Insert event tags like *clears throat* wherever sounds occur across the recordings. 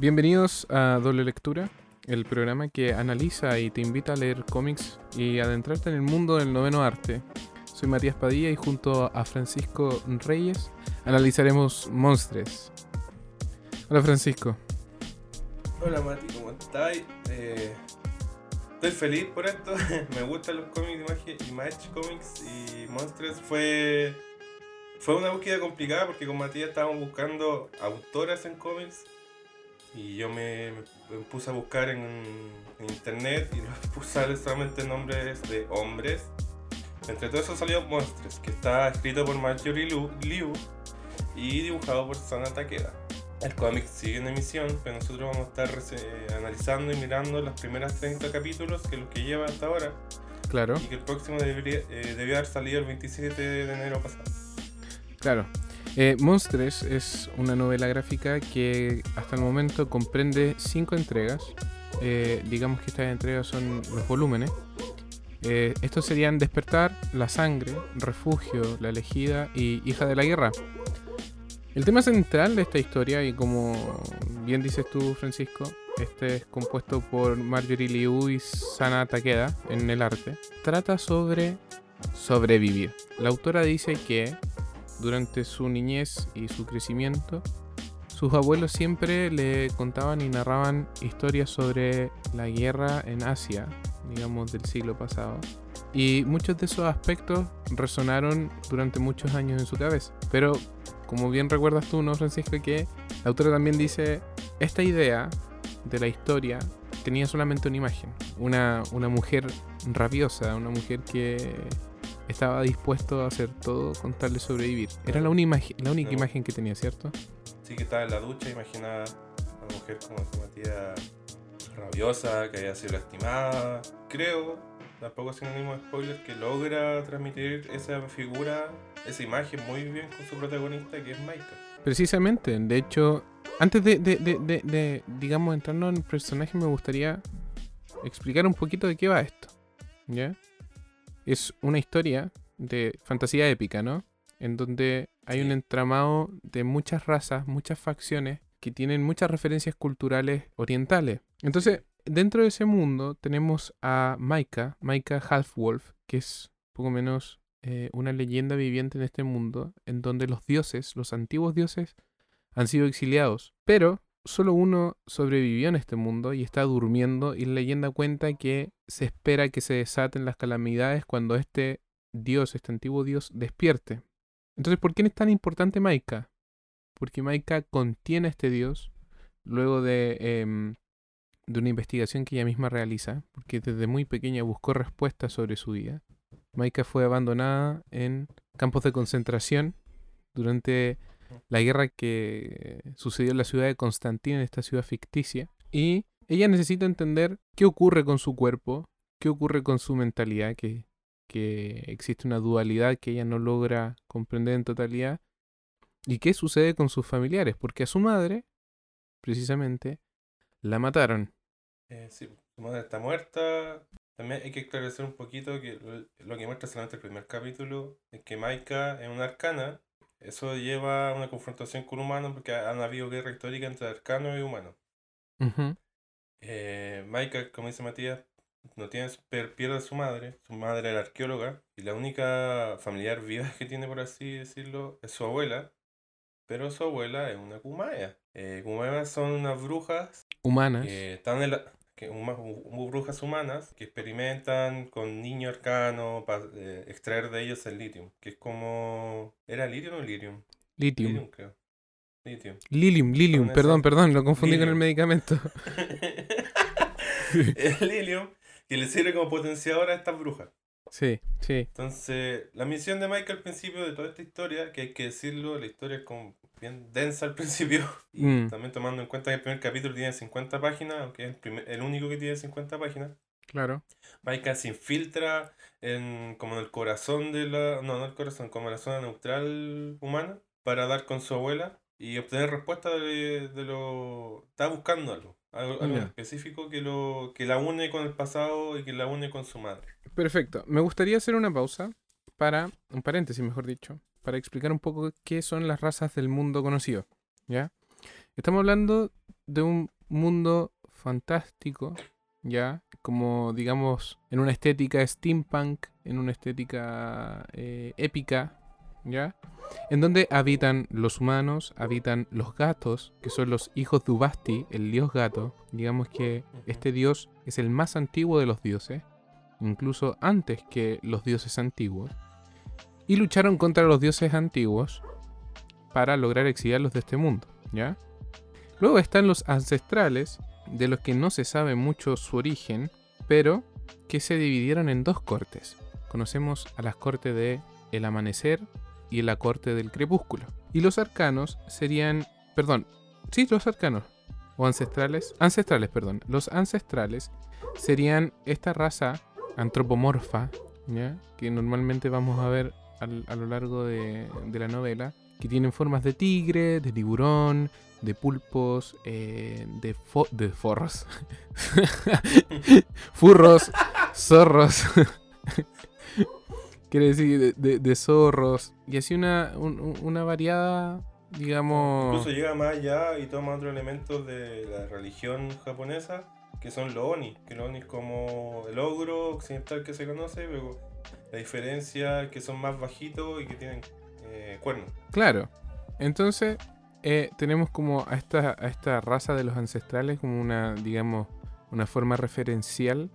Bienvenidos a Doble Lectura, el programa que analiza y te invita a leer cómics y adentrarte en el mundo del noveno arte. Soy Matías Padilla y junto a Francisco Reyes analizaremos Monstres. Hola Francisco. Hola Mati, ¿cómo estás? Eh, estoy feliz por esto, *laughs* me gustan los cómics de Image Comics y Monstres fue, fue una búsqueda complicada porque con Matías estábamos buscando autoras en cómics y yo me, me puse a buscar en, en internet y los *laughs* puse solamente nombres de hombres. Entre todo eso salió Monstres, que está escrito por Marjorie Liu, Liu y dibujado por Sana Takeda. El cómic sigue en emisión, pero nosotros vamos a estar eh, analizando y mirando los primeros 30 capítulos, que es lo que lleva hasta ahora. Claro. Y que el próximo debería, eh, debió haber salido el 27 de enero pasado. Claro. Eh, Monstres es una novela gráfica que hasta el momento comprende cinco entregas. Eh, digamos que estas entregas son los volúmenes. Eh, estos serían Despertar, La Sangre, Refugio, La Elegida y Hija de la Guerra. El tema central de esta historia, y como bien dices tú, Francisco, este es compuesto por Marjorie Liu y Sana Takeda en el arte, trata sobre sobrevivir. La autora dice que durante su niñez y su crecimiento, sus abuelos siempre le contaban y narraban historias sobre la guerra en Asia, digamos del siglo pasado. Y muchos de esos aspectos resonaron durante muchos años en su cabeza. Pero, como bien recuerdas tú, ¿no, Francisco? Que la autora también dice, esta idea de la historia tenía solamente una imagen. Una, una mujer rabiosa, una mujer que estaba dispuesto a hacer todo con tal de sobrevivir. Era la, única la única imagen que tenía, ¿cierto? Sí, que estaba en la ducha, imaginaba a una mujer como se metía rabiosa, que había sido lastimada. Creo, tampoco sinónimo de spoiler, que logra transmitir esa figura, esa imagen muy bien con su protagonista, que es Maika. Precisamente, de hecho, antes de, de, de, de digamos, entrarnos en el personaje, me gustaría explicar un poquito de qué va esto. ¿Ya? Es una historia de fantasía épica, ¿no? En donde hay un entramado de muchas razas, muchas facciones que tienen muchas referencias culturales orientales. Entonces, dentro de ese mundo tenemos a Maika, Maika Halfwolf, que es poco menos eh, una leyenda viviente en este mundo, en donde los dioses, los antiguos dioses, han sido exiliados. Pero solo uno sobrevivió en este mundo y está durmiendo y la leyenda cuenta que se espera que se desaten las calamidades cuando este dios, este antiguo dios, despierte. Entonces, ¿por qué es tan importante Maika? Porque Maika contiene a este dios luego de, em, de una investigación que ella misma realiza, porque desde muy pequeña buscó respuestas sobre su vida. Maika fue abandonada en campos de concentración durante la guerra que sucedió en la ciudad de Constantina, en esta ciudad ficticia. Y ella necesita entender qué ocurre con su cuerpo, qué ocurre con su mentalidad, que, que existe una dualidad que ella no logra comprender en totalidad, y qué sucede con sus familiares, porque a su madre, precisamente, la mataron. Eh, sí, su madre está muerta. También hay que esclarecer un poquito que lo que muestra solamente el primer capítulo es que Maika es una arcana eso lleva a una confrontación con humanos porque han habido guerra histórica entre arcanos y humanos. eh, Michael, como dice Matías, no tiene, pierde a su madre. Su madre era arqueóloga y la única familiar viva que tiene, por así decirlo, es su abuela. Pero su abuela es una Kumaya. Eh, son unas brujas humanas. Que están en la, que brujas humanas que experimentan con niño arcano para eh, extraer de ellos el litio, que es como... ¿Era litio o lirium? Litium. Lilium, creo. Litium. Lilium, lilium, perdón, perdón, lo confundí con el medicamento. *laughs* el lilium que le sirve como potenciador a estas brujas. Sí, sí. Entonces, la misión de Mike al principio de toda esta historia, que hay que decirlo, la historia es como bien densa al *laughs* principio. Y mm. también tomando en cuenta que el primer capítulo tiene 50 páginas, aunque es el, primer, el único que tiene 50 páginas. Claro. Maika se infiltra en, como en el corazón de la. No, no el corazón, como en la zona neutral humana, para dar con su abuela y obtener respuesta de, de lo. Está buscando algo. Algo, algo específico que, lo, que la une con el pasado y que la une con su madre. Perfecto. Me gustaría hacer una pausa para, un paréntesis mejor dicho, para explicar un poco qué son las razas del mundo conocido. ¿Ya? Estamos hablando de un mundo fantástico, ¿ya? Como, digamos, en una estética steampunk, en una estética eh, épica, ¿ya? En donde habitan los humanos, habitan los gatos, que son los hijos de Ubasti, el dios gato. Digamos que este dios es el más antiguo de los dioses, incluso antes que los dioses antiguos. Y lucharon contra los dioses antiguos para lograr exiliarlos de este mundo, ¿ya? Luego están los ancestrales, de los que no se sabe mucho su origen, pero que se dividieron en dos cortes. Conocemos a las cortes de el amanecer y la corte del crepúsculo. Y los arcanos serían, perdón, sí, los arcanos o ancestrales, ancestrales, perdón, los ancestrales serían esta raza antropomorfa, ¿ya? que normalmente vamos a ver a lo largo de, de la novela, que tienen formas de tigre, de tiburón, de pulpos, eh, de, de forros, *laughs* furros, zorros, *laughs* quiere decir de, zorros, y así una, una variada, digamos... Incluso llega más allá y toma otros elementos de la religión japonesa, que son los oni, que los oni es como el ogro occidental que se conoce, pero la diferencia que son más bajitos y que tienen eh, cuernos. Claro, entonces eh, tenemos como a esta, a esta raza de los ancestrales como una, digamos, una forma referencial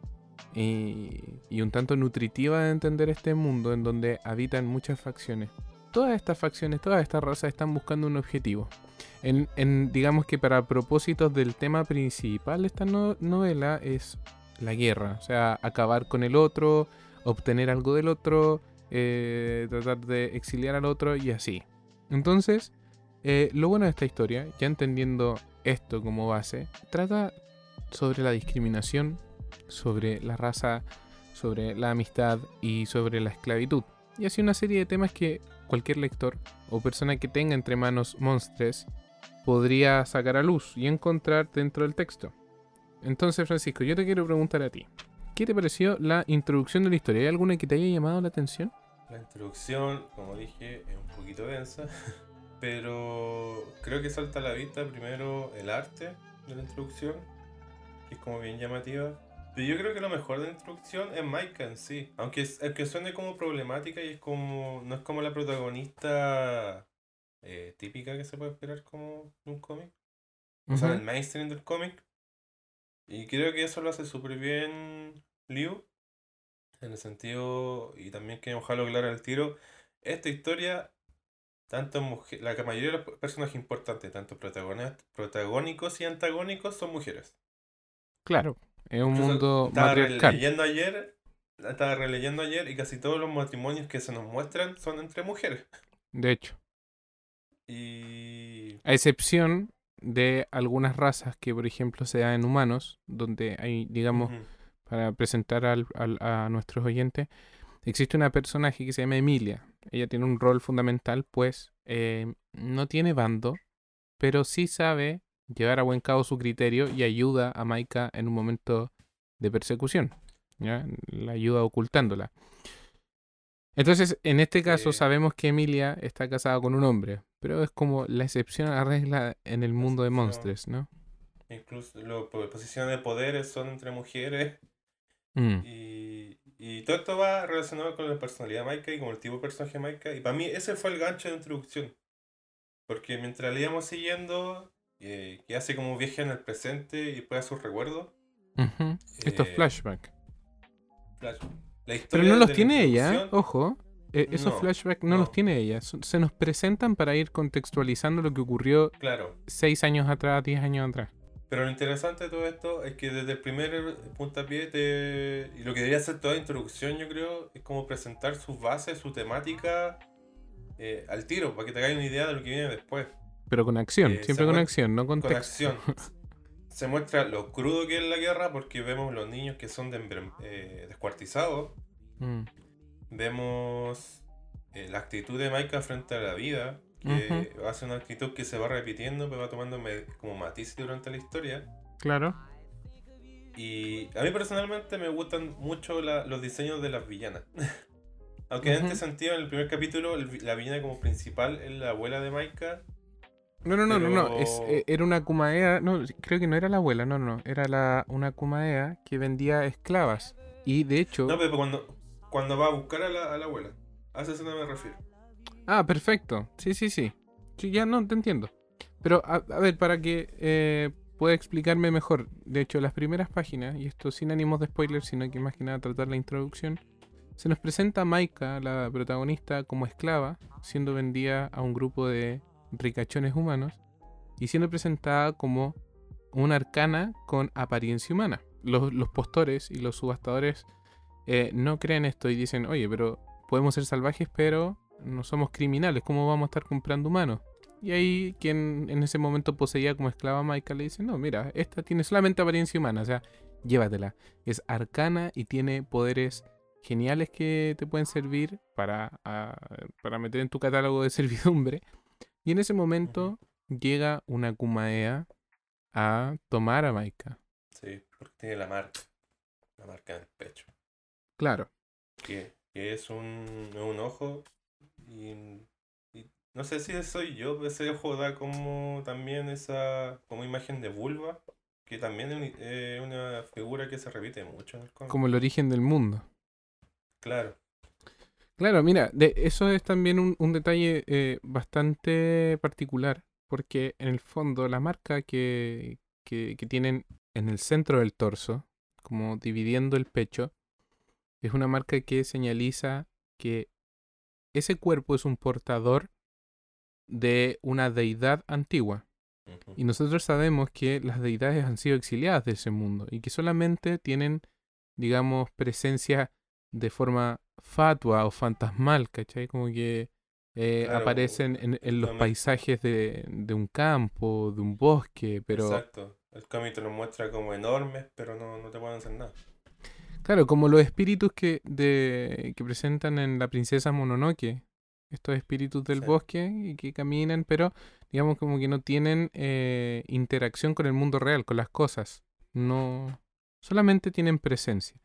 y, un tanto nutritiva de entender este mundo en donde habitan muchas facciones. Todas estas facciones, todas estas razas están buscando un objetivo. En, digamos que para propósitos del tema principal de esta novela es la guerra, o sea, acabar con el otro, obtener algo del otro, eh, tratar de exiliar al otro y así. Entonces, eh, lo bueno de esta historia, ya entendiendo esto como base, trata sobre la discriminación, sobre la raza, sobre la amistad y sobre la esclavitud. Y así una serie de temas que cualquier lector o persona que tenga entre manos monstruos podría sacar a luz y encontrar dentro del texto. Entonces, Francisco, yo te quiero preguntar a ti. ¿Qué te pareció la introducción de la historia? ¿Hay alguna que te haya llamado la atención? La introducción, como dije, es un poquito densa. *laughs* pero creo que salta a la vista primero el arte de la introducción, que es como bien llamativa. Pero yo creo que lo mejor de la introducción es Maika en sí. Aunque, que suene como problemática y es como. no es como la protagonista eh, típica que se puede esperar como en un cómic. O sea, el mainstream del cómic. Y creo que eso lo hace súper bien Liu. En el sentido. Y también que ojalá claro al tiro. Esta historia tanto mujeres, la mayoría de los personajes importantes, tanto protagónicos y antagónicos, son mujeres. Claro, es un mundo estaba releyendo ayer, estaba releyendo ayer y casi todos los matrimonios que se nos muestran son entre mujeres. De hecho. Y... A excepción de algunas razas que, por ejemplo, se dan en humanos, donde hay, digamos, para presentar al, a nuestros oyentes, existe una personaje que se llama Emilia. Ella tiene un rol fundamental, pues eh, no tiene bando, pero sí sabe llevar a buen cabo su criterio y ayuda a Maika en un momento de persecución. ¿ya? La ayuda ocultándola. Entonces, en este caso, sabemos que Emilia está casada con un hombre, pero es como la excepción a la regla en el mundo de monstruos, ¿no? Incluso las posiciones de poderes son entre mujeres. Mm. Y y todo esto va relacionado con la personalidad de Maika y con el tipo de personaje de Maika. Y para mí ese fue el gancho de introducción. Porque mientras le íbamos siguiendo, eh, que hace como viaje en el presente y después a sus recuerdos. Estos eh, flashbacks. Pero no los tiene ella, ojo. Eh, esos flashbacks no, los tiene ella. Se nos presentan para ir contextualizando lo que ocurrió claro. 6 años atrás, 10 años atrás. Pero lo interesante de todo esto es que desde el primer puntapié te... y lo que debería ser toda introducción, yo creo, es como presentar sus bases, su temática eh, al tiro, para que te hagáis una idea de lo que viene después. Pero con acción, eh, siempre con acción, no con, con acción. *laughs* se muestra lo crudo que es la guerra porque vemos los niños que son eh, descuartizados. Mm. Vemos la actitud de Maika frente a la vida que hace una actitud que se va repitiendo, pero va tomando como matices durante la historia. Claro. Y a mí personalmente me gustan mucho los diseños de las villanas. *laughs* Aunque en este sentido, en el primer capítulo, la villana como principal es la abuela de Maika. No, no, no, no, no. Es, eh, era una Kumaea. No, creo que no era la abuela, no, no. Era la, una Kumaea que vendía esclavas. Y de hecho. No, pero cuando, cuando va a buscar a la, abuela. A esa escena me refiero. Ah, perfecto. Sí, sí, sí. Sí, ya no, te entiendo. Pero, a, ver, para que eh, pueda explicarme mejor. De hecho, las primeras páginas, y esto sin ánimos de spoiler, sino que más que nada tratar la introducción, se nos presenta a Maika, la protagonista, como esclava, siendo vendida a un grupo de ricachones humanos, y siendo presentada como una arcana con apariencia humana. Los postores y los subastadores eh, no creen esto y dicen, oye, pero podemos ser salvajes, pero no somos criminales, ¿cómo vamos a estar comprando humanos? Y ahí quien en ese momento poseía como esclava a Maika le dice, no, mira, esta tiene solamente apariencia humana, o sea, llévatela. Es arcana y tiene poderes geniales que te pueden servir para, ah, para meter en tu catálogo de *laughs* servidumbre. Y en ese momento llega una Kumaea a tomar a Maika. Sí, porque tiene la marca. La marca en el pecho. Claro. Que, que es un, un ojo. Y, y no sé si soy yo, pero ese ojo da como también esa como imagen de vulva. Que también es es una figura que se repite mucho en el cómic. Como el origen del mundo. Claro. Claro, mira, de, eso es también un, un detalle eh, bastante particular, porque en el fondo la marca que, que, que tienen en el centro del torso, como dividiendo el pecho, es una marca que señaliza que ese cuerpo es un portador de una deidad antigua. Y nosotros sabemos que las deidades han sido exiliadas de ese mundo y que solamente tienen, digamos, presencia de forma fatua o fantasmal, ¿cachai? Como que eh, Claro, aparecen en, en los paisajes de, de un campo, de un bosque, pero Exacto. El cómic te lo muestra como enormes, pero no, no te pueden hacer nada. Claro, como los espíritus que, de, que presentan en la princesa Mononoke, estos espíritus del Sí. bosque y que caminan, pero digamos como que no tienen eh, interacción con el mundo real, con las cosas. No, solamente tienen presencia.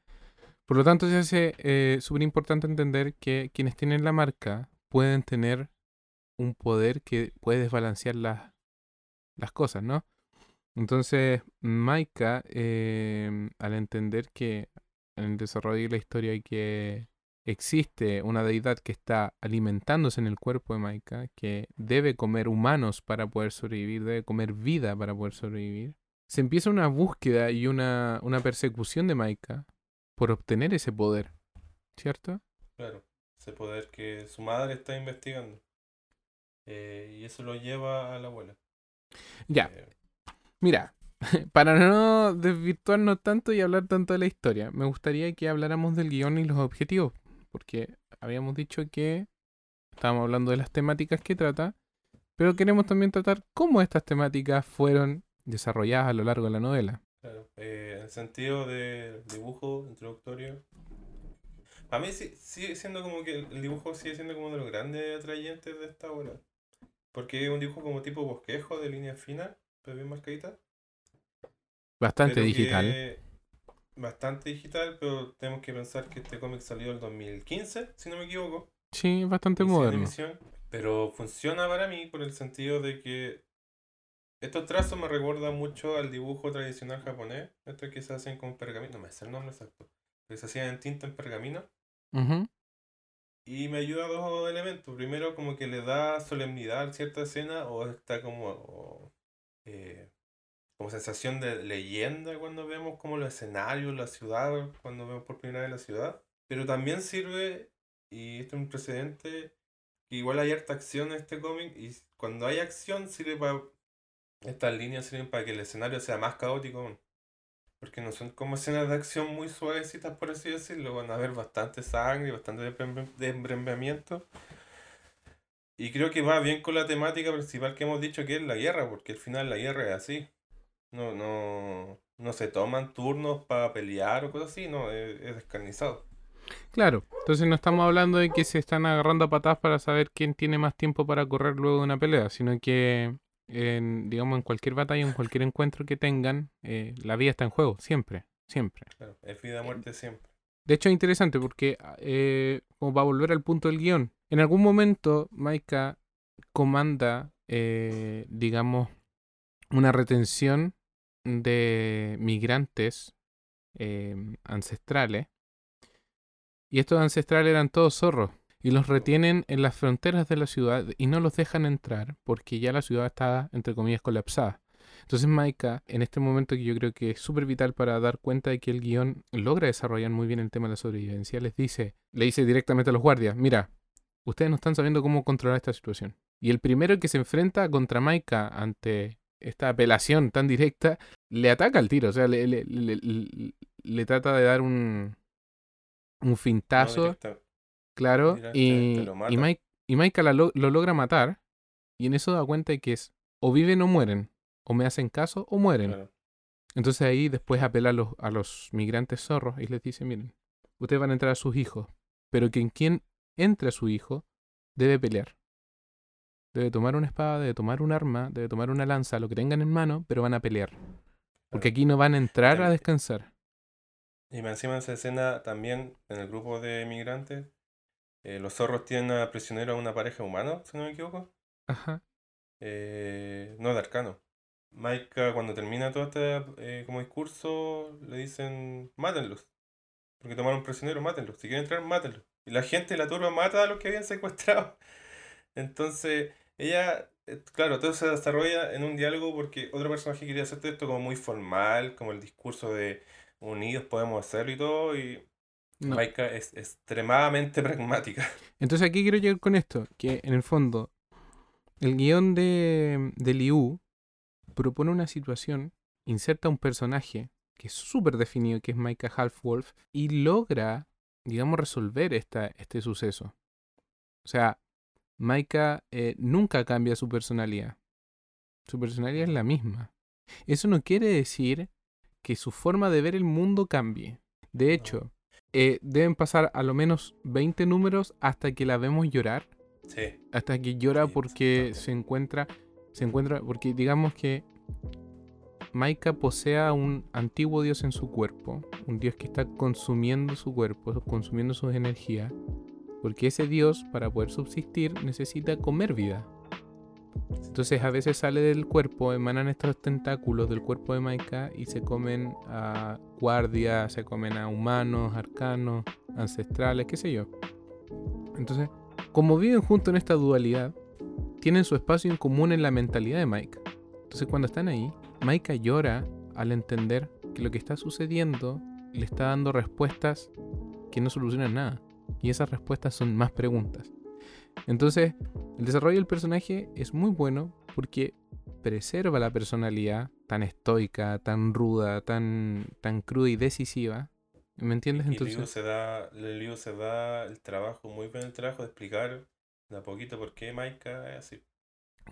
Por lo tanto, se hace eh, súper importante entender que quienes tienen la marca pueden tener un poder que puede desbalancear las, las cosas, ¿no? Entonces, Maika, eh, al entender que en el desarrollo de la historia hay que existe una deidad que está alimentándose en el cuerpo de Maika, que debe comer humanos para poder sobrevivir, debe comer vida para poder sobrevivir, se empieza una búsqueda y una, una persecución de Maika por obtener ese poder, ¿cierto? Claro. Ese poder que su madre está investigando. Eh, y eso lo lleva a la abuela. Ya, Eh, mira, *laughs* para no desvirtuarnos tanto y hablar tanto de la historia, me gustaría que habláramos del guion y los objetivos, porque habíamos dicho que estábamos hablando de las temáticas que trata, pero queremos también tratar cómo estas temáticas fueron desarrolladas a lo largo de la novela. Claro, eh, el sentido de dibujo introductorio. A mí sí, sigue siendo como que el dibujo sigue siendo como de los grandes atrayentes de esta obra. Porque es un dibujo como tipo bosquejo, de línea fina, pero bien marcadita. Bastante pero digital. que- Bastante digital, pero tenemos que pensar que este cómic salió en 2015, si no me equivoco. Sí, bastante moderno. emisión, Pero funciona para mí por el sentido de que estos trazos me recuerdan mucho al dibujo tradicional japonés, estos que se hacen con pergamino, no me sé el nombre exacto, que se hacían en tinta en pergamino. Ujú, Y me ayuda a dos elementos. Primero, como que le da solemnidad a cierta escena, o está como. o, eh, como sensación de leyenda cuando vemos como los escenarios, la ciudad, cuando vemos por primera vez la ciudad. Pero también sirve, y esto es un precedente, que igual hay harta acción en este cómic, y cuando hay acción sirve para. Estas líneas sirven para que el escenario sea más caótico. Porque no son como escenas de acción muy suavecitas, por así decirlo. Van a haber bastante sangre, bastante desmembramiento. Y creo que va bien con la temática principal que hemos dicho, que es la guerra, porque al final la guerra es así. No, no, no se toman turnos para pelear o cosas así, no, es, es descarnizado. Claro, entonces no estamos hablando de que se están agarrando a patadas para saber quién tiene más tiempo para correr luego de una pelea, sino que, en, digamos, en cualquier batalla, en cualquier encuentro que tengan, eh, la vida está en juego, siempre, siempre. Claro, es vida muerte siempre. De hecho, es interesante porque, eh, como va a volver al punto del guion, en algún momento Maika comanda eh, digamos, una retención de migrantes em, ancestrales. Y estos ancestrales eran todos zorros. Y los retienen en las fronteras de la ciudad y no los dejan entrar porque ya la ciudad está, entre comillas, colapsada. Entonces Maika, en este momento que yo creo que es súper vital para dar cuenta de que el guion logra desarrollar muy bien el tema de la sobrevivencia, les dice, le dice directamente a los guardias, mira, ustedes no están sabiendo cómo controlar esta situación. Y el primero que se enfrenta contra Maika ante esta apelación tan directa, le ataca al tiro, o sea, le, le, le, le trata de dar un, un fintazo, claro, y, y, Mike, y Maika lo, lo logra matar, y en eso da cuenta de que es o viven o mueren, o me hacen caso o mueren. Entonces ahí después apela a los, a los migrantes zorros y les dice, miren, ustedes van a entrar a sus hijos, pero quien, quien entre a su hijo debe pelear. Debe tomar una espada, debe tomar un arma, debe tomar una lanza, lo que tengan en mano, pero van a pelear. Porque aquí no van a entrar a descansar. Y encima de esa escena también en el grupo de migrantes, eh, los zorros tienen a prisionero a una pareja humana, si no me equivoco. Ajá. Eh, no, de arcano. Maika cuando termina todo este eh, como discurso le dicen mátenlos. Porque tomaron prisionero, mátenlos. Si quieren entrar, mátenlos. Y la gente, la turba, mata a los que habían secuestrado. Entonces, ella, eh, claro, todo se desarrolla en un diálogo porque otro personaje quería hacer esto como muy formal, como el discurso de unidos podemos hacerlo y todo, y Maika es extremadamente *laughs* pragmática. Entonces aquí quiero llegar con esto, que en el fondo, el guion de, de Liu propone una situación, inserta un personaje que es súper definido, que es Maika Half-Wolf, y logra, digamos, resolver esta, este suceso. O sea, Maika eh, nunca cambia su personalidad. Su personalidad es la misma. Eso no quiere decir que su forma de ver el mundo cambie. De hecho, eh, deben pasar a lo menos 20 números hasta que la vemos llorar. Sí. Hasta que llora porque se encuentra, se encuentra, porque digamos que Maika posea un antiguo dios en su cuerpo, un dios que está consumiendo su cuerpo, consumiendo sus energías, porque ese dios, para poder subsistir, necesita comer vida. Entonces a veces sale del cuerpo, emanan estos tentáculos del cuerpo de Maika y se comen a guardias, se comen a humanos, arcanos, ancestrales, qué sé yo. Entonces, como viven juntos en esta dualidad, tienen su espacio en común en la mentalidad de Maika. Entonces cuando están ahí, Maika llora al entender que lo que está sucediendo le está dando respuestas que no solucionan nada. Y esas respuestas son más preguntas. Entonces, el desarrollo del personaje es muy bueno porque preserva la personalidad tan estoica, tan ruda, tan, tan cruda y decisiva. ¿Me entiendes? Entonces... Y se da, el se da el trabajo, muy bien el trabajo de explicar de a poquito por qué Maika es así.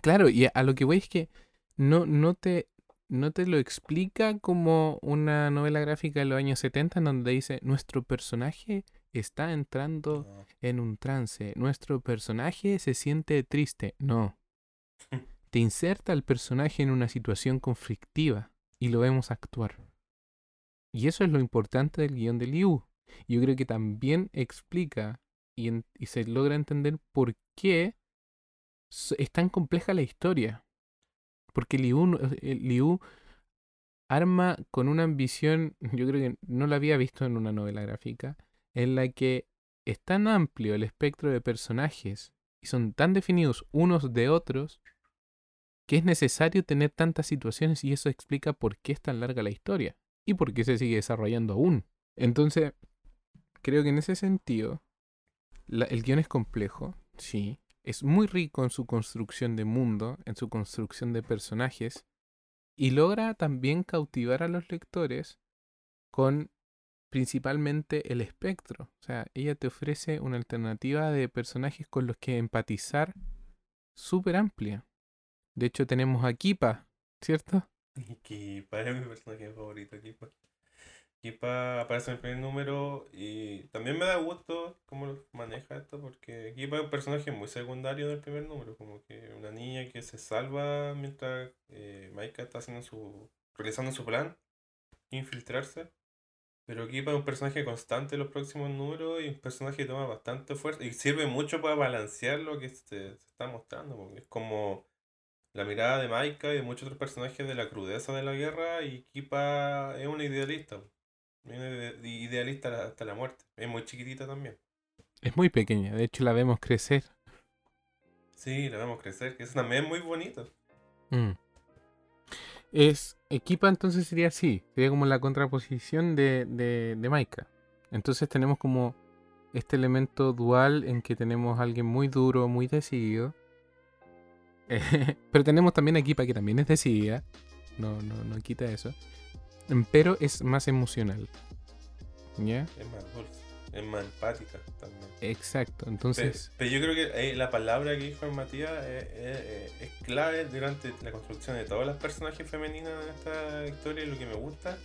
Claro, y a lo que voy es que no, no te no te lo explica como una novela gráfica de los años 70 en donde dice nuestro personaje está entrando en un trance, nuestro personaje se siente triste. No. *laughs* Te inserta al personaje en una situación conflictiva y lo vemos actuar. Y eso es lo importante del guion de Liu. Yo creo que también explica y, y se logra entender por qué es tan compleja la historia. Porque Liu, eh, Liu arma con una ambición, yo creo que no la había visto en una novela gráfica, en la que es tan amplio el espectro de personajes y son tan definidos unos de otros que es necesario tener tantas situaciones y eso explica por qué es tan larga la historia y por qué se sigue desarrollando aún. Entonces, creo que en ese sentido, el guion es complejo, sí, es muy rico en su construcción de mundo, en su construcción de personajes, y logra también cautivar a los lectores con principalmente el espectro. O sea, ella te ofrece una alternativa de personajes con los que empatizar súper amplia. De hecho, tenemos a Kipa, ¿cierto? *laughs* Kipa es mi personaje favorito, Kipa. Aparece en el primer número y también me da gusto cómo maneja esto porque Kipa es un personaje muy secundario del primer número, como que una niña que se salva mientras eh, Maika está haciendo su realizando su plan, infiltrarse. Pero Kipa es un personaje constante en los próximos números y un personaje que toma bastante fuerza y sirve mucho para balancear lo que se, se está mostrando, porque es como la mirada de Maika y de muchos otros personajes de la crudeza de la guerra y Kipa es una idealista. Una idealista hasta la muerte. Es muy chiquitita también. Es muy pequeña, de hecho la vemos crecer. Sí, la vemos crecer, que eso también es muy bonito. Mm. Es, Equipa entonces sería así, sería como la contraposición de, de, Maika. Entonces tenemos como este elemento dual en que tenemos a alguien muy duro, muy decidido. *laughs* pero tenemos también a Equipa que también es decidida. No, no, no quita eso. Pero es más emocional. ¿Ya? Es más dulce es más empática también. Exacto, entonces... Pero, yo creo que la palabra que dijo Matías es, clave durante la construcción de todas las personajes femeninas en esta historia y lo que me gusta,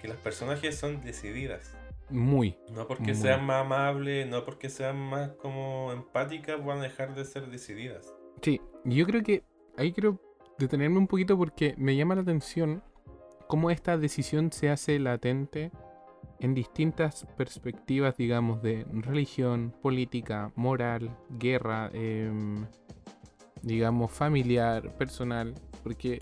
que las personajes son decididas. Muy. No porque sean más amables, no porque sean más como empáticas, van a dejar de ser decididas. Sí, yo creo que ahí quiero detenerme un poquito porque me llama la atención cómo esta decisión se hace latente en distintas perspectivas, digamos, de religión, política, moral, guerra, em, digamos, familiar, personal, porque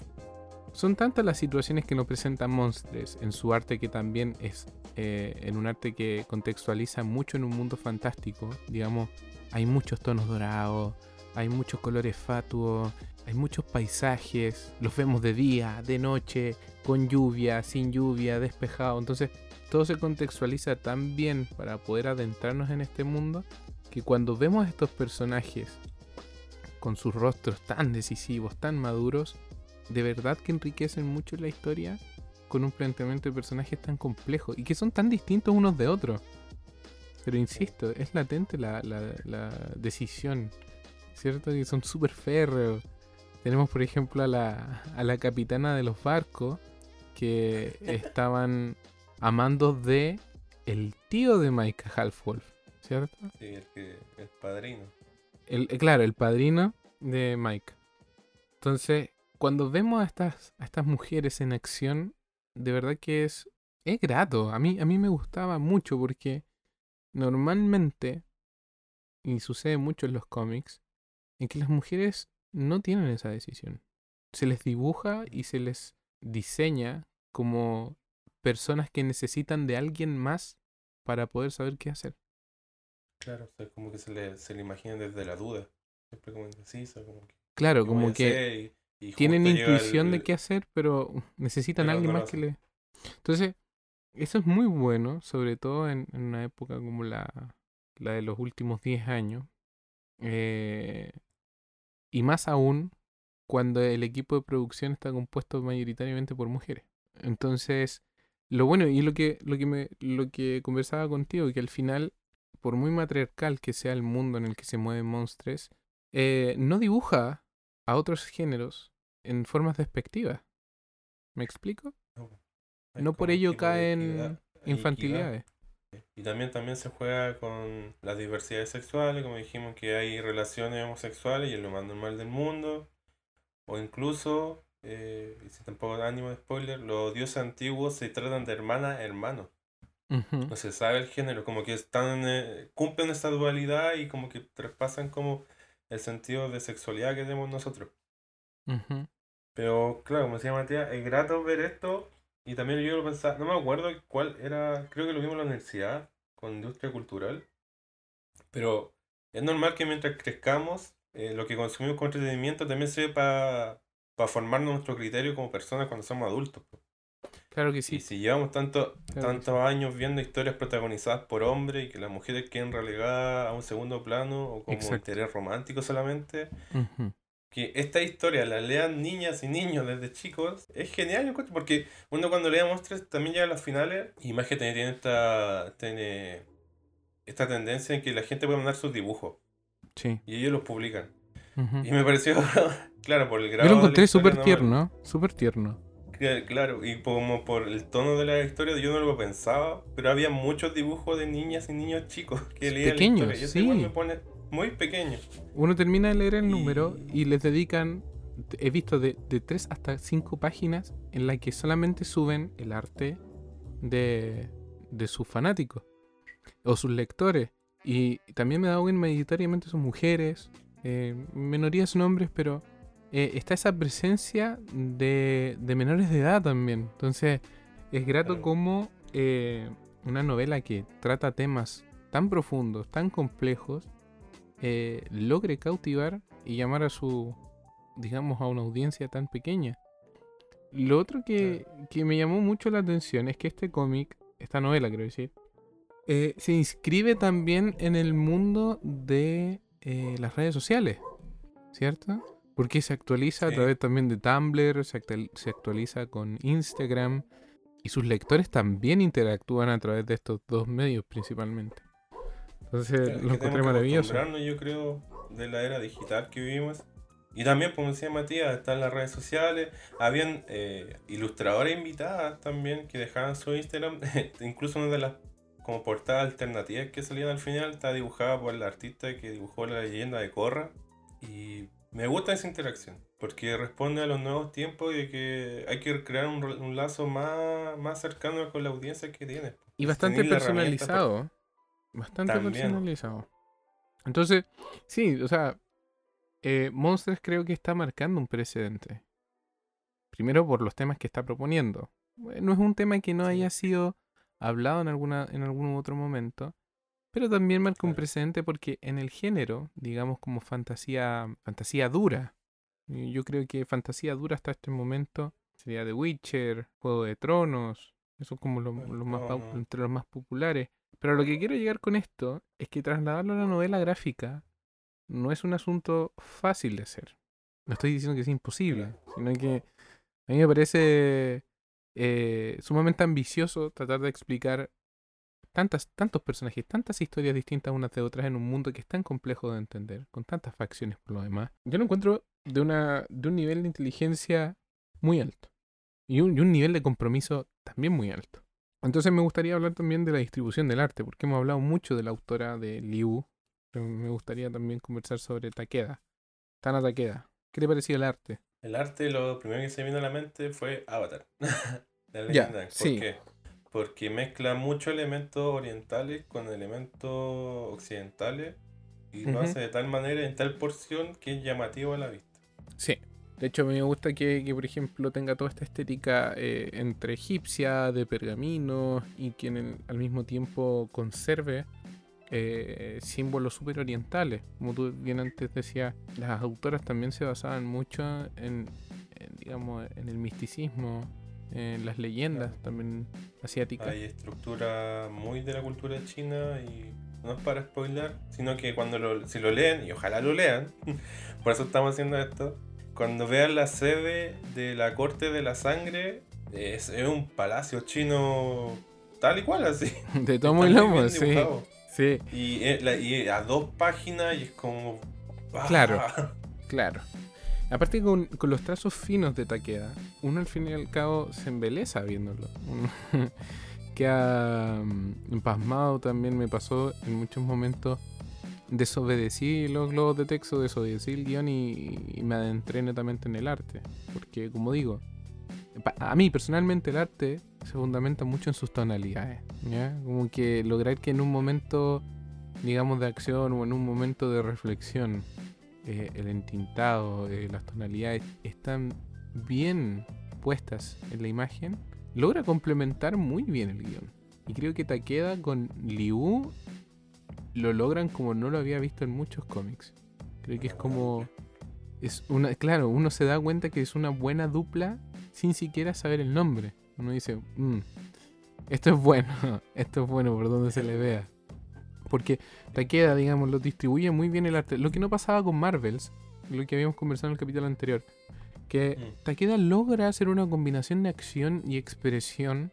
son tantas las situaciones que nos presentan Monstres en su arte que también es eh, en un arte que contextualiza mucho en un mundo fantástico, digamos, hay muchos tonos dorados, hay muchos colores fatuos, hay muchos paisajes, los vemos de día, de noche, con lluvia, sin lluvia, despejado, entonces todo se contextualiza tan bien para poder adentrarnos en este mundo que cuando vemos a estos personajes con sus rostros tan decisivos, tan maduros, de verdad que enriquecen mucho la historia con un planteamiento de personajes tan complejos y que son tan distintos unos de otros. Pero insisto, es latente la, decisión, ¿cierto? Que son súper férreos. Tenemos, por ejemplo, a la, a la capitana de los barcos que *laughs* estaban amando de el tío de Mike Halfwolf, ¿cierto? Sí, el, el padrino. El, eh, claro, el padrino de Mike. Entonces, cuando vemos a estas, a estas mujeres en acción, de verdad que es, es grato. A mí, a mí me gustaba mucho porque normalmente, y sucede mucho en los cómics, en que las mujeres no tienen esa decisión. Se les dibuja y se les diseña como personas que necesitan de alguien más para poder saber qué hacer. Claro, o sea, como que se le, se le imaginan desde la duda. Siempre como indeciso, como que. Claro, como que tienen intuición de qué hacer, pero necesitan a alguien más que le. Entonces, eso es muy bueno, sobre todo en, una época como la, la de los últimos 10 años. Eh, y más aún cuando el equipo de producción está compuesto mayoritariamente por mujeres. Entonces, lo bueno, y lo que, lo que me, lo que conversaba contigo, que al final, por muy matriarcal que sea el mundo en el que se mueven monstruos, eh, no dibuja a otros géneros en formas despectivas. ¿Me explico? No, por ello caen infantilidades. Y también, también se juega con las diversidades sexuales, como dijimos que hay relaciones homosexuales y es lo más normal del mundo. O incluso eh, y si tampoco ánimo de spoiler, los dioses antiguos se tratan de hermana a hermano. No se sabe el género, como que están eh, cumplen esta dualidad y como que traspasan como el sentido de sexualidad que tenemos nosotros. Pero claro, como decía Matías, es grato ver esto y también yo lo pensaba, no me acuerdo cuál era, creo que lo vimos en la universidad con industria cultural, pero es normal que mientras crezcamos, eh, lo que consumimos con entretenimiento también sirve para para formar nuestro criterio como personas cuando somos adultos. Claro que sí. Y si llevamos tanto, tantos años viendo historias protagonizadas por hombres y que las mujeres queden relegadas a un segundo plano o como interés romántico solamente, que esta historia la lean niñas y niños desde chicos, es genial, porque uno cuando lee Monstruos también llega a las finales y más que tiene, esta, tiene esta tendencia en que la gente puede mandar sus dibujos. Sí. Y ellos los publican. Y me pareció, *laughs* claro, por el grado. Yo lo encontré súper tierno, súper tierno. Claro, y como por el tono de la historia, yo no lo pensaba, pero había muchos dibujos de niñas y niños chicos que leían Pequeños, la sí. me pone muy pequeño. Uno termina de leer el número y les dedican, he visto de, de 3 hasta 5 páginas en las que solamente suben el arte de, de sus fanáticos o sus lectores. Y también me da cuenta mayoritariamente son mujeres, eh, minorías nombres, pero eh, está esa presencia de, de menores de edad también. Entonces, es grato como eh, una novela que trata temas tan profundos, tan complejos, eh, logre cautivar y llamar a su, digamos, a una audiencia tan pequeña. Lo otro que, que me llamó mucho la atención es que este cómic, esta novela quiero decir, eh, se inscribe también en el mundo de eh, las redes sociales, ¿cierto? Porque se actualiza a través también de Tumblr, se, se actualiza con Instagram y sus lectores también interactúan a través de estos dos medios principalmente. Entonces Claro, lo encontré maravilloso. yo creo, de la era digital que vivimos. Y también, como decía Matías, están las redes sociales. Habían eh, ilustradoras invitadas también que dejaban su Instagram. *laughs* Incluso una de las como portadas alternativas que salían al final está dibujada por el artista que dibujó la leyenda de Korra. Y me gusta esa interacción. Porque responde a los nuevos tiempos y que hay que crear un, un lazo más, más cercano con la audiencia que tienes. Y bastante personalizado. Bastante También. personalizado. Entonces, sí, o sea, eh, Monsters creo que está marcando un precedente. Primero por los temas que está proponiendo. Eh, No es un tema que no Sí. haya sido hablado en, alguna, en algún otro momento, pero también marca un precedente porque en el género, digamos como fantasía, fantasía dura, yo creo que fantasía dura hasta este momento sería The Witcher, Juego de Tronos, eso como lo- más, entre los más populares. Pero lo que quiero llegar con esto es que trasladarlo a la novela gráfica no es un asunto fácil de hacer. No estoy diciendo que es imposible, sino que a mí me parece eh, sumamente ambicioso tratar de explicar tantas, tantos personajes, tantas historias distintas unas de otras en un mundo que es tan complejo de entender, con tantas facciones por lo demás. Yo lo encuentro de, una, de un nivel de inteligencia muy alto y un, y un nivel de compromiso también muy alto. Entonces me gustaría hablar también de la distribución del arte, porque hemos hablado mucho de la autora de Liu, pero me gustaría también conversar sobre Takeda. Tana Takeda. ¿Qué le parecía el arte? El arte, lo primero que se me vino a la mente fue Avatar. *laughs* Ya. ¿Por sí. qué? Porque mezcla muchos elementos orientales con elementos occidentales y lo hace de tal manera, en tal porción, que es llamativo a la vista. Sí. De hecho, a mí me gusta que, que, por ejemplo, tenga toda esta estética eh, entre egipcia, de pergamino, y que el- al mismo tiempo conserve eh, símbolos súper orientales. Como tú bien antes decías, las autoras también se basaban mucho en, en, digamos, en el misticismo, en las leyendas Claro. también asiáticas. Hay estructura muy de la cultura china y no es para spoiler, sino que cuando lo, si lo leen, y ojalá lo lean, *laughs* por eso estamos haciendo esto, cuando vean la sede de la corte de la sangre, es, es un palacio chino tal y cual así. *laughs* De tomo y lomo, sí. dibujado. Sí, Y, eh, y a dos páginas y es como... ¡ah! Claro. claro. Aparte con, con los trazos finos de Takeda, uno al fin y al cabo se embeleza viéndolo. Uno *laughs* queda mm, pasmado también me pasó en muchos momentos. Desobedecí los globos de texto, desobedecí el guion y, y me adentré netamente en el arte. Porque como digo, a mí personalmente el arte se fundamenta mucho en sus tonalidades. Como que lograr que en un momento, digamos, de acción o en un momento de reflexión, eh, el entintado, eh, las tonalidades están bien puestas en la imagen, logra complementar muy bien el guion. Y creo que Takeda con Liu lo logran como no lo había visto en muchos cómics. Creo que es como. Es una, claro, uno se da cuenta que es una buena dupla sin siquiera saber el nombre. Uno dice, "Mm, esto es bueno, *laughs* esto es bueno por donde se le vea. Porque Takeda, digamos, lo distribuye muy bien el arte. Lo que no pasaba con Marvels, lo que habíamos conversado en el capítulo anterior, que Mm. Takeda logra hacer una combinación de acción y expresión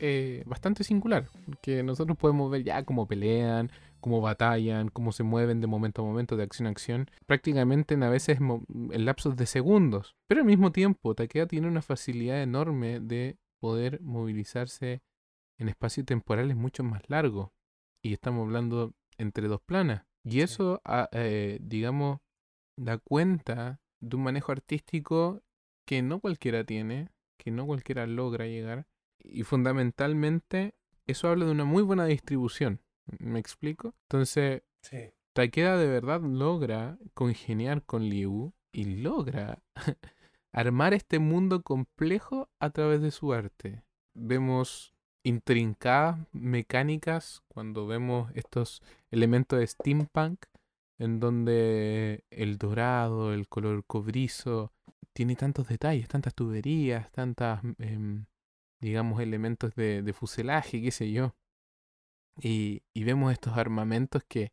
eh, bastante singular. Porque nosotros podemos ver ya cómo pelean, cómo batallan, cómo se mueven de momento a momento, de acción a acción, prácticamente en a veces en lapsos de segundos. Pero al mismo tiempo, Takeda tiene una facilidad enorme de poder movilizarse en espacios temporales mucho más largos. Y estamos hablando entre dos planas. Y eso, ah, eh, digamos, da cuenta de un manejo artístico que no cualquiera tiene, que no cualquiera logra llegar. Y fundamentalmente, eso habla de una muy buena distribución. ¿Me explico? Entonces, Sí. Takeda de verdad logra congeniar con Liu y logra *laughs* armar este mundo complejo a través de su arte. Vemos intrincadas mecánicas cuando vemos estos elementos de steampunk en donde el dorado, el color cobrizo, tiene tantos detalles, tantas tuberías, tantas, em, digamos, elementos de, de, fuselaje, qué sé yo. Y, y vemos estos armamentos que,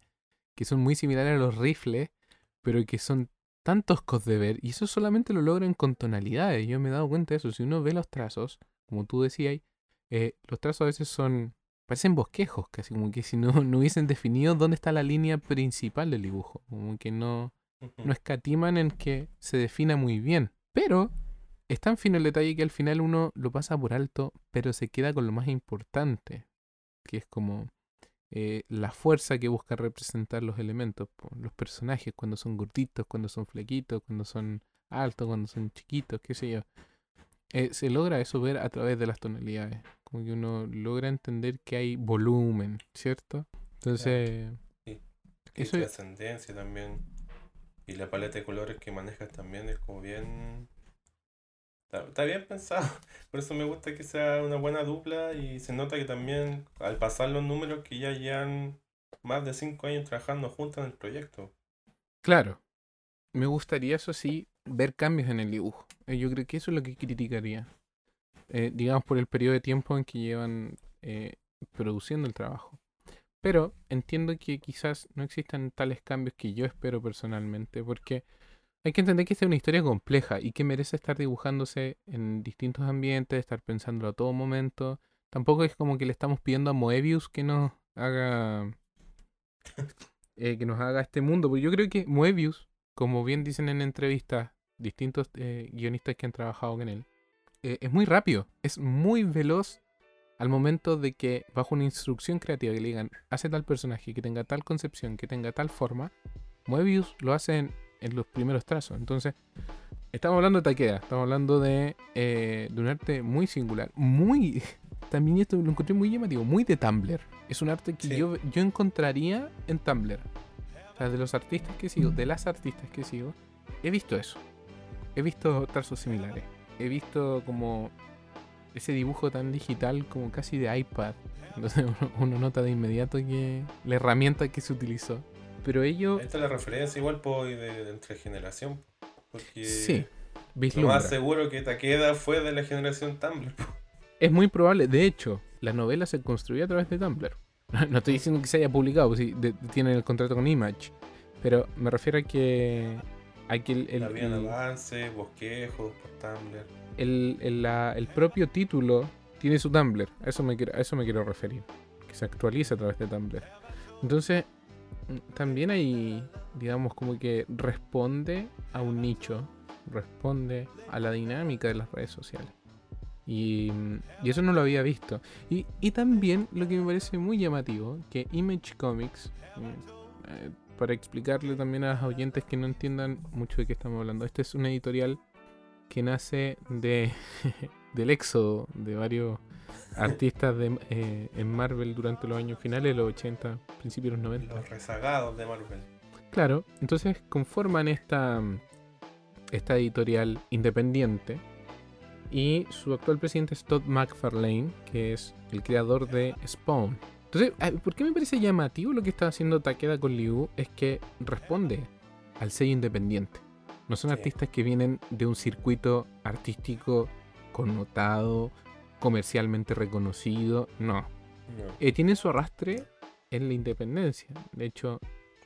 que, son muy similares a los rifles, pero que son tan toscos de ver, y eso solamente lo logran con tonalidades. Yo me he dado cuenta de eso. Si uno ve los trazos, como tú decías, eh, los trazos a veces son parecen bosquejos, casi como que si no, *laughs* no hubiesen definido dónde está la línea principal del dibujo, como que no, no escatiman en que se defina muy bien. Pero es tan fino el detalle que al final uno lo pasa por alto, pero se queda con lo más importante, que es como eh, la fuerza que busca representar los elementos, los personajes, cuando son gorditos, cuando son flequitos, cuando son altos, cuando son chiquitos, qué sé yo. Eh, se logra eso ver a través de las tonalidades. Como que uno logra entender que hay volumen, ¿cierto? Entonces. Sí. Eso trascendencia también. Y la paleta de colores que manejas también es como bien. Está, bien pensado. *laughs* Por eso me gusta que sea una buena dupla y se nota que también al pasar los números que ya llevan más de cinco años trabajando juntos en el proyecto. Claro. Me gustaría, eso sí, ver cambios en el dibujo. Eh, yo creo que eso es lo que criticaría. Eh, digamos por el periodo de tiempo en que llevan eh, produciendo el trabajo. Pero entiendo que quizás no existan tales cambios que yo espero personalmente, porque hay que entender que esta es una historia compleja y que merece estar dibujándose en distintos ambientes, estar pensándolo a todo momento. Tampoco es como que le estamos pidiendo a Moebius que nos haga *laughs* que nos haga este mundo, porque yo creo que Moebius, como bien dicen en entrevistas distintos eh, guionistas que han trabajado con él, eh, es muy rápido, es muy veloz al momento de que bajo una instrucción creativa que le digan, hace tal personaje, que tenga tal concepción, que tenga tal forma, Moebius lo hace en, los primeros trazos. Entonces, estamos hablando de Takeda, estamos hablando de, eh, de un arte muy singular, muy... *laughs* También esto lo encontré muy llamativo, muy de Tumblr. Es un arte que yo, yo encontraría en Tumblr. O sea, de los artistas que sigo, de las artistas que sigo, he visto eso he visto trazos similares. He visto como ese dibujo tan digital como casi de iPad. *laughs* Entonces uno, nota de inmediato que la herramienta que se utilizó. Pero ello... Esta es la referencia igual de, de, entre generación. Porque sí, lo más seguro que Takeda fue de la generación Tumblr. Es muy probable. De hecho, la novela se construyó a través de Tumblr. *laughs* No estoy diciendo que se haya publicado, pues tienen el contrato con Image. Pero me refiero a que Aquí el, el, el avance, bosquejos por Tumblr. El, el, propio título tiene su Tumblr. A eso, me, a eso me quiero referir. Que se actualiza a través de Tumblr. Entonces, también hay, digamos, como que responde a un nicho. Responde a la dinámica de las redes sociales. Y, y, eso no lo había visto. Y, también lo que me parece muy llamativo, que Image Comics, mm, eh, para explicarle también a los oyentes que no entiendan mucho de qué estamos hablando. Este es una editorial que nace de *laughs* del éxodo de varios artistas de, eh, en Marvel durante los años finales los 80, principios de los 90. Los rezagados de Marvel. Claro, entonces conforman esta, esta editorial independiente y su actual presidente es Todd McFarlane, que es el creador de Spawn, entonces, ¿por qué me parece llamativo lo que está haciendo Takeda con Liu? Es que responde al sello independiente. No son artistas que vienen de un circuito artístico connotado, comercialmente reconocido, no. Eh, tienen su arrastre en la independencia. De hecho,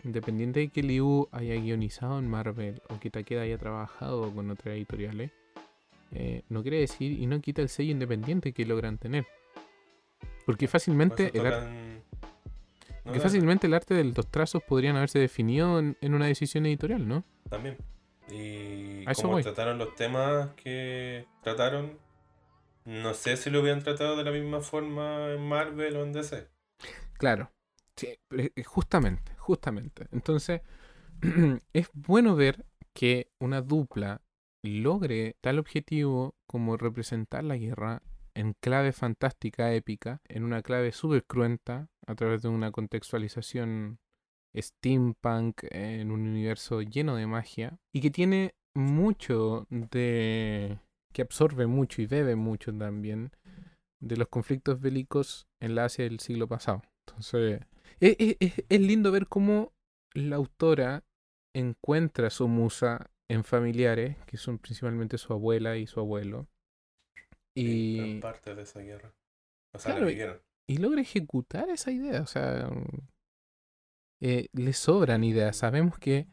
independiente de que Liu haya guionizado en Marvel o que Takeda haya trabajado con otras editoriales, eh, no quiere decir y no quita el sello independiente que logran tener. Porque fácilmente el, fácilmente el arte de los trazos podrían haberse definido en, una decisión editorial, ¿no? También. Y como trataron los temas que trataron, no sé si lo hubieran tratado de la misma forma en Marvel o en DC. Claro. Sí, justamente, justamente. Entonces, *clears throat* es bueno ver que una dupla logre tal objetivo como representar la guerra en clave fantástica, épica, en una clave súper cruenta, a través de una contextualización steampunk en un universo lleno de magia, y que tiene mucho de. Que absorbe mucho y bebe mucho también de los conflictos bélicos en la Asia del siglo pasado. Entonces, es, es- es lindo ver cómo la autora encuentra su musa en familiares, que son principalmente su abuela y su abuelo. Y, gran parte de esa guerra. O sea, Claro, y- y logra ejecutar esa idea. O sea, eh, le sobran ideas. Sabemos que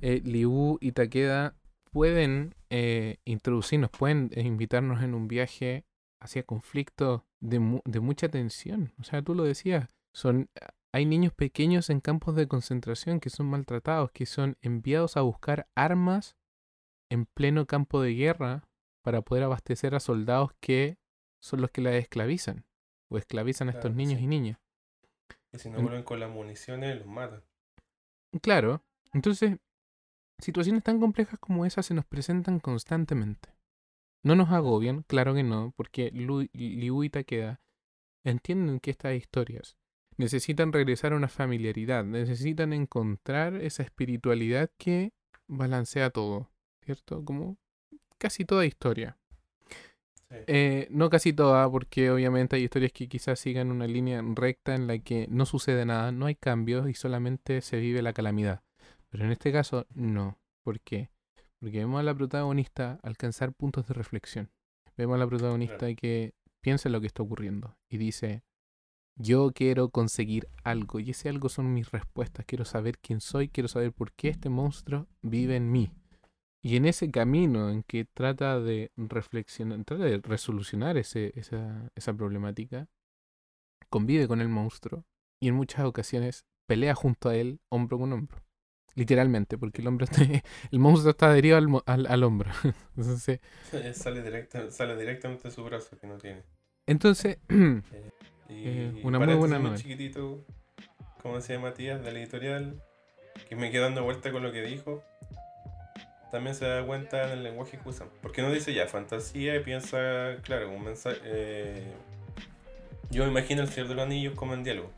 eh, Liu y Takeda pueden eh, introducirnos, pueden eh, invitarnos en un viaje hacia conflictos de, mu- de mucha tensión. O sea, tú lo decías, son hay niños pequeños en campos de concentración que son maltratados, que son enviados a buscar armas en pleno campo de guerra para poder abastecer a soldados que son los que la esclavizan o esclavizan a estos Claro, niños sí. y niñas. Y si no en- vuelven con las municiones, los matan. Claro, entonces situaciones tan complejas como esas se nos presentan constantemente. No nos agobian, claro que no, porque Liu y Takeda entienden que estas historias necesitan regresar a una familiaridad, necesitan encontrar esa espiritualidad que balancea todo, ¿cierto? Como casi toda historia. Sí. Eh, no casi toda, porque obviamente hay historias que quizás sigan una línea recta en la que no sucede nada, no hay cambios y solamente se vive la calamidad. Pero en este caso, no. ¿Por qué? Porque vemos a la protagonista alcanzar puntos de reflexión. Vemos a la protagonista Claro. que piensa en lo que está ocurriendo y dice, yo quiero conseguir algo y ese algo son mis respuestas. Quiero saber quién soy, quiero saber por qué este monstruo vive en mí. Y en ese camino en que trata de reflexionar, trata de resolucionar ese, esa, esa problemática, convive con el monstruo y en muchas ocasiones pelea junto a él hombro con hombro. Literalmente, porque el hombre está- el monstruo está adherido al, al, al hombro. *laughs* Entonces, *laughs* sale, directa, sale directamente de su brazo que no tiene. entonces *clears throat* Y Eh, una muy buena novela. chiquitito, como decía Matías, de la editorial, que me quedo dando vuelta con lo que dijo. También se da cuenta en el lenguaje que usan. Porque no dice ya fantasía y piensa, claro, un mensaje. eh, yo imagino el Señor de los Anillos como en diálogo.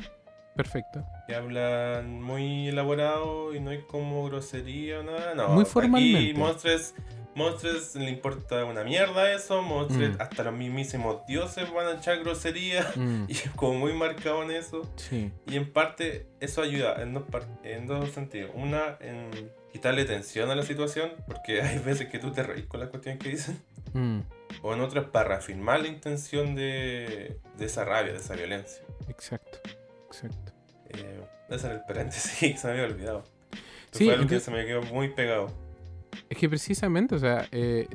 Perfecto. Que hablan muy elaborado y no hay como grosería o nada. No, Muy formalmente. Monstres, Monstres le importa una mierda eso. Monstres, Mm. hasta los mismísimos dioses van a echar grosería. *laughs* Mm, Y es como muy marcado en eso. sí, Y en parte eso ayuda en dos, en dos sentidos. Una, en quitarle tensión a la situación, porque hay veces que tú te reís con las cuestiones que dicen. mm, O en otras, para reafirmar la intención de, de esa rabia, de esa violencia. exacto, exacto. Eh, ese era el paréntesis, *laughs* se me había olvidado. Sí, Fue algo que enti- se me quedó muy pegado. Es que precisamente, o sea, eh,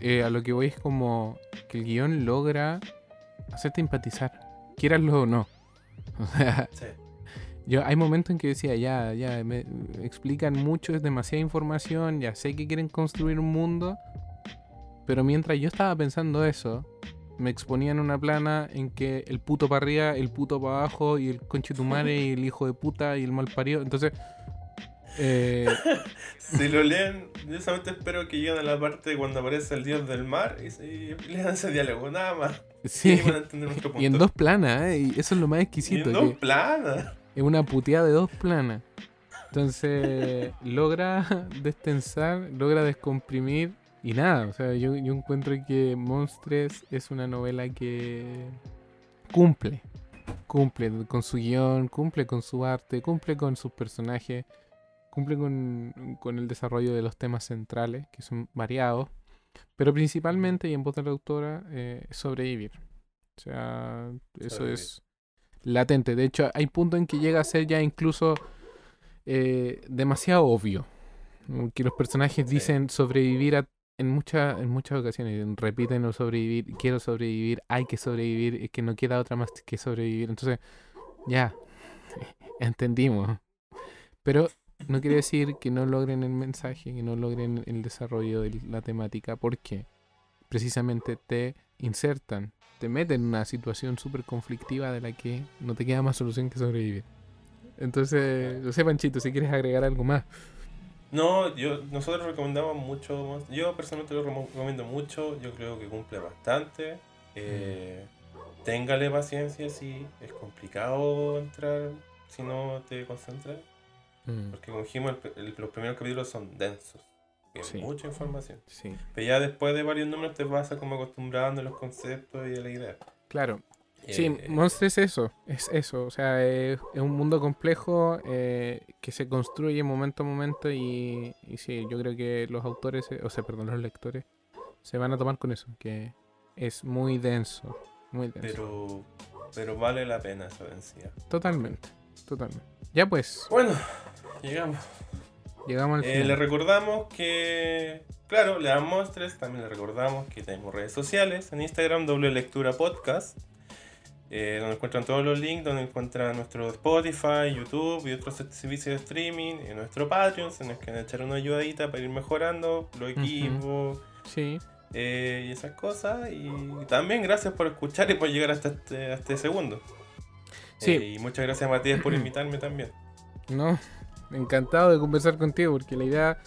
eh, a lo que voy es como que el guion logra hacerte empatizar, quieraslo o no. *laughs* O sea, Sí. yo hay momentos en que decía, ya, ya, me me explican mucho, es demasiada información, ya sé que quieren construir un mundo, pero mientras yo estaba pensando eso, me exponían una plana en que el puto para arriba, el puto para abajo, y el conchetumare, y el hijo de puta, y el mal parido. Entonces, eh, *laughs* Si lo leen, yo solamente espero que lleguen a la parte cuando aparece el dios del mar y, y lean ese diálogo, nada más. sí. Y *laughs* en dos planas, ¿eh? Y eso es lo más Y exquisito. en dos planas. es una puteada de dos planas. Entonces, *laughs* logra destensar, logra descomprimir. Y nada, o sea, yo, yo encuentro que Monstres es una novela que cumple. Cumple con su guion, cumple con su arte, cumple con sus personajes, cumple con, con el desarrollo de los temas centrales, que son variados. Pero principalmente, y en voz de la autora, eh, sobrevivir. O sea, eso Sobrevivir. es latente. De hecho, hay puntos en que llega a ser ya incluso eh, demasiado obvio. Que los personajes Sí. dicen sobrevivir a- en, muchas en muchas ocasiones. Repiten el sobrevivir, quiero sobrevivir, hay que sobrevivir, es que no queda otra más que sobrevivir. Entonces, ya, *laughs* entendimos. Pero no quiere decir que no logren el mensaje, que no logren el desarrollo de la temática, porque precisamente te insertan, te meten en una situación súper conflictiva de la que no te queda más solución que sobrevivir. Entonces, no sé, Panchito, si quieres agregar algo más. No, yo, nosotros recomendamos mucho. más- Yo personalmente lo recomiendo mucho. Yo creo que cumple bastante. Eh, téngale paciencia si es complicado entrar si no te concentras. Mm, Porque como dijimos, el- el- los primeros capítulos son densos. Sí. mucha información. Sí, Pero ya después de varios números te vas a como acostumbrando a los conceptos y a la idea. claro. Sí, Eh, Monster es eso, es eso, o sea, es, es un mundo complejo eh, que se construye momento a momento y, y sí, yo creo que los autores, eh, o sea, perdón, los lectores se van a tomar con eso, que es muy denso, muy denso. pero, pero vale la pena esa densidad. Totalmente, totalmente. Ya pues, Bueno, llegamos. llegamos al Eh, final. le recordamos que, claro, le damos monstruos. También le recordamos que tenemos redes sociales. En Instagram, doble lectura podcast. Eh, donde encuentran todos los links, donde encuentran nuestro Spotify, YouTube y otros servicios de streaming. Y nuestro Patreon, se nos quieren echar una ayudadita para ir mejorando los equipos Sí, eh, y esas cosas. Y también gracias por escuchar y por llegar hasta este, hasta este segundo. Sí. Eh, y muchas gracias Matías por *clears throat* invitarme también. no, encantado de conversar contigo porque la idea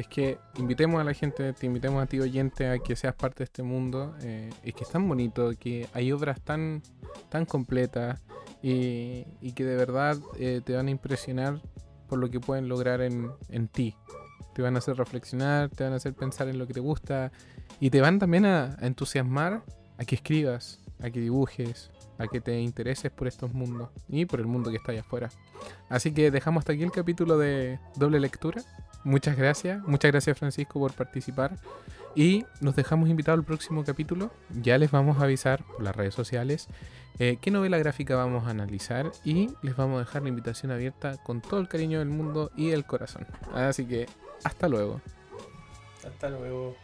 es que invitemos a la gente, te invitemos a ti oyente a que seas parte de este mundo. eh, y que es tan bonito, que hay obras tan, tan completas y, y que de verdad eh, te van a impresionar por lo que pueden lograr en, en ti. Te van a hacer reflexionar, te van a hacer pensar en lo que te gusta y te van también a, a entusiasmar a que escribas, a que dibujes, a que te intereses por estos mundos y por el mundo que está allá afuera. Así que dejamos hasta aquí el capítulo de doble lectura. Muchas gracias, muchas gracias Francisco por participar y nos dejamos invitados al próximo capítulo. Ya les vamos a avisar por las redes sociales eh, qué novela gráfica vamos a analizar y les vamos a dejar la invitación abierta con todo el cariño del mundo y el corazón. Así que hasta luego. Hasta luego.